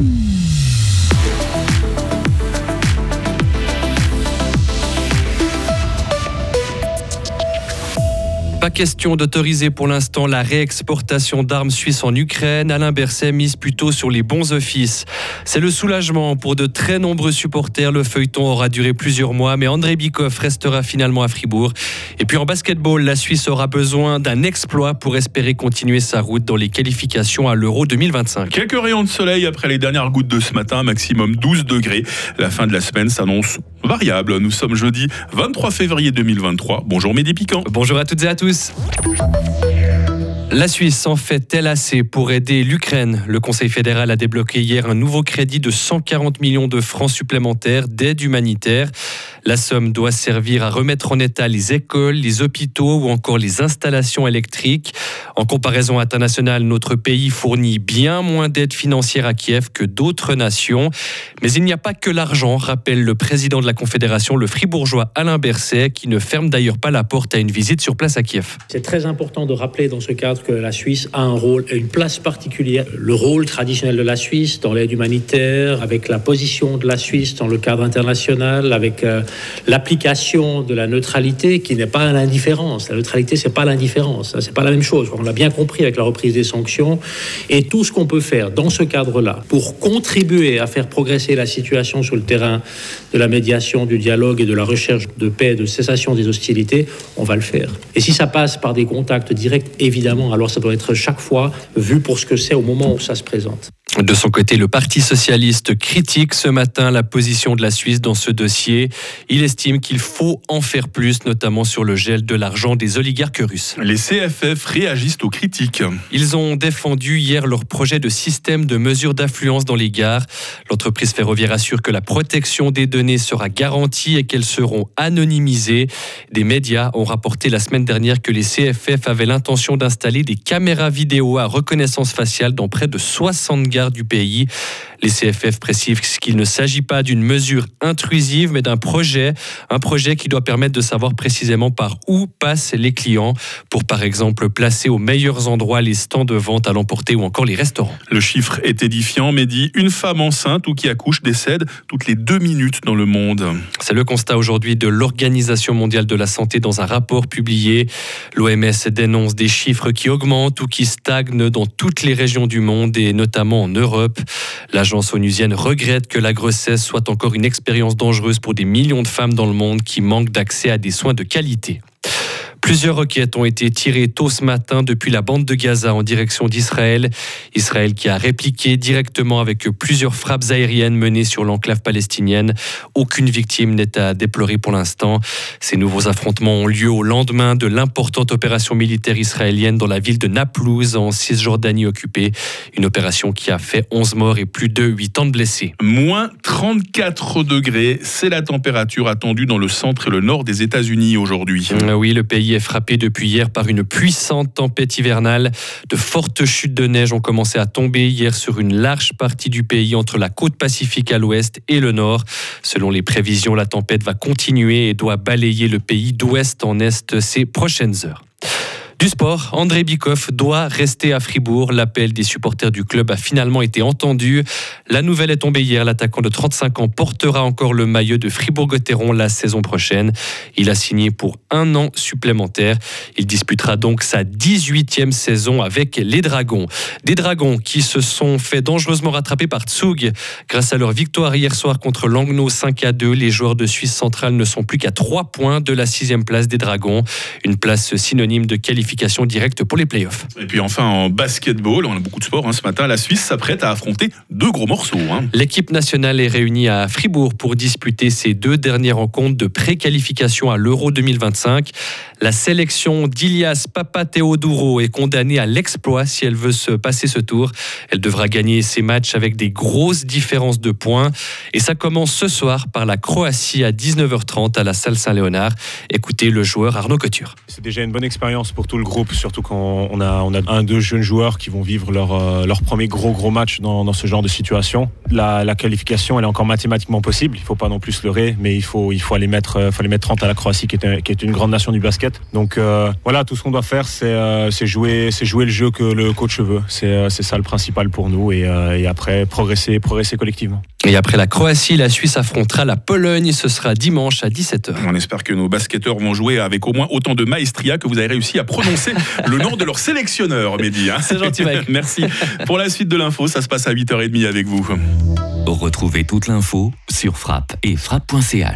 Mm-hmm. Pas question d'autoriser pour l'instant la réexportation d'armes suisses en Ukraine. Alain Berset mise plutôt sur les bons offices. C'est le soulagement pour de très nombreux supporters. Le feuilleton aura duré plusieurs mois, mais André Bikoff restera finalement à Fribourg. Et puis en basketball, la Suisse aura besoin d'un exploit pour espérer continuer sa route dans les qualifications à l'Euro 2025. Quelques rayons de soleil après les dernières gouttes de ce matin, maximum 12 degrés. La fin de la semaine s'annonce variable. Nous sommes jeudi 23 février 2023. Bonjour Mehdi Piquant. Bonjour à toutes et à tous. La Suisse en fait-elle assez pour aider l'Ukraine? Le Conseil fédéral a débloqué hier un nouveau crédit de 140 millions de francs supplémentaires d'aide humanitaire. La somme doit servir à remettre en état les écoles, les hôpitaux ou encore les installations électriques. En comparaison internationale, notre pays fournit bien moins d'aide financière à Kiev que d'autres nations. Mais il n'y a pas que l'argent, rappelle le président de la Confédération, le fribourgeois Alain Berset, qui ne ferme d'ailleurs pas la porte à une visite sur place à Kiev. C'est très important de rappeler dans ce cadre que la Suisse a un rôle et une place particulière. Le rôle traditionnel de la Suisse dans l'aide humanitaire, avec la position de la Suisse dans le cadre international, avec euh, l'application de la neutralité qui n'est pas l'indifférence. La neutralité, c'est pas l'indifférence, c'est pas la même chose. On l'a bien compris avec la reprise des sanctions et tout ce qu'on peut faire dans ce cadre-là pour contribuer à faire progresser la situation sur le terrain de la médiation, du dialogue et de la recherche de paix, de cessation des hostilités, on va le faire. Et si ça passe par des contacts directs, évidemment, alors ça doit être chaque fois vu pour ce que c'est au moment où ça se présente. De son côté, le Parti socialiste critique ce matin la position de la Suisse dans ce dossier. Il estime qu'il faut en faire plus, notamment sur le gel de l'argent des oligarques russes. Les CFF réagissent aux critiques. Ils ont défendu hier leur projet de système de mesure d'influence dans les gares. L'entreprise ferroviaire assure que la protection des données sera garantie et qu'elles seront anonymisées. Des médias ont rapporté la semaine dernière que les CFF avaient l'intention d'installer des caméras vidéo à reconnaissance faciale dans près de 60 gares du pays. Les CFF précisent qu'il ne s'agit pas d'une mesure intrusive, mais d'un projet, un projet qui doit permettre de savoir précisément par où passent les clients pour, par exemple, placer aux meilleurs endroits les stands de vente à l'emporter ou encore les restaurants. Le chiffre est édifiant, mais dit une femme enceinte ou qui accouche décède toutes les deux minutes dans le monde. C'est le constat aujourd'hui de l'Organisation mondiale de la santé dans un rapport publié. L'OMS dénonce des chiffres qui augmentent ou qui stagnent dans toutes les régions du monde et notamment en Europe. L'agence onusienne regrette que la grossesse soit encore une expérience dangereuse pour des millions de femmes dans le monde qui manquent d'accès à des soins de qualité. Plusieurs roquettes ont été tirées tôt ce matin depuis la bande de Gaza en direction d'Israël. Israël qui a répliqué directement avec plusieurs frappes aériennes menées sur l'enclave palestinienne. Aucune victime n'est à déplorer pour l'instant. Ces nouveaux affrontements ont lieu au lendemain de l'importante opération militaire israélienne dans la ville de Naplouse en Cisjordanie occupée. Une opération qui a fait 11 morts et plus de 8 ans de blessés. Moins 34 degrés, c'est la température attendue dans le centre et le nord des États-Unis aujourd'hui. Oui, le pays est frappé depuis hier par une puissante tempête hivernale. De fortes chutes de neige ont commencé à tomber hier sur une large partie du pays entre la côte pacifique à l'ouest et le nord. Selon les prévisions, la tempête va continuer et doit balayer le pays d'ouest en est ces prochaines heures. Du sport, André Bikoff doit rester à Fribourg. L'appel des supporters du club a finalement été entendu. La nouvelle est tombée hier. L'attaquant de 35 ans portera encore le maillot de Fribourg-Gotteron la saison prochaine. Il a signé pour un an supplémentaire. Il disputera donc sa 18e saison avec les Dragons. Des Dragons qui se sont fait dangereusement rattraper par Tsug. Grâce à leur victoire hier soir contre Langnau 5 à 2, les joueurs de Suisse centrale ne sont plus qu'à 3 points de la sixième place des Dragons. Une place synonyme de qualification directe pour les playoffs. Et puis enfin en basketball, on a beaucoup de sport hein, ce matin, la Suisse s'apprête à affronter deux gros morceaux. Hein. L'équipe nationale est réunie à Fribourg pour disputer ses deux dernières rencontres de pré-qualification à l'Euro 2025. La sélection d'Ilias Papateodoro est condamnée à l'exploit si elle veut se passer ce tour. Elle devra gagner ses matchs avec des grosses différences de points. Et ça commence ce soir par la Croatie à 19h30 à la salle Saint-Léonard. Écoutez le joueur Arnaud Couture. C'est déjà une bonne expérience pour tout le groupe, surtout quand on a, on a un, deux jeunes joueurs qui vont vivre leur, euh, premier gros, gros match dans, ce genre de situation. La, qualification, elle est encore mathématiquement possible. Il faut pas non plus se leurrer, mais il faut, aller mettre, euh, faut aller mettre 30 à la Croatie, qui est, qui est une grande nation du basket. Donc euh, voilà, tout ce qu'on doit faire, c'est euh, jouer, jouer le jeu que le coach veut. C'est ça le principal pour nous, et, et après progresser, progresser collectivement. Et après la Croatie, la Suisse affrontera la Pologne. Ce sera dimanche à 17h. On espère que nos basketteurs vont jouer avec au moins autant de maestria que vous avez réussi à prononcer le nom de leur sélectionneur, Mehdi. Hein. C'est gentil, Mike. Merci. Pour la suite de l'info, ça se passe à 8h30 avec vous. Retrouvez toute l'info sur frappe et frappe.ch.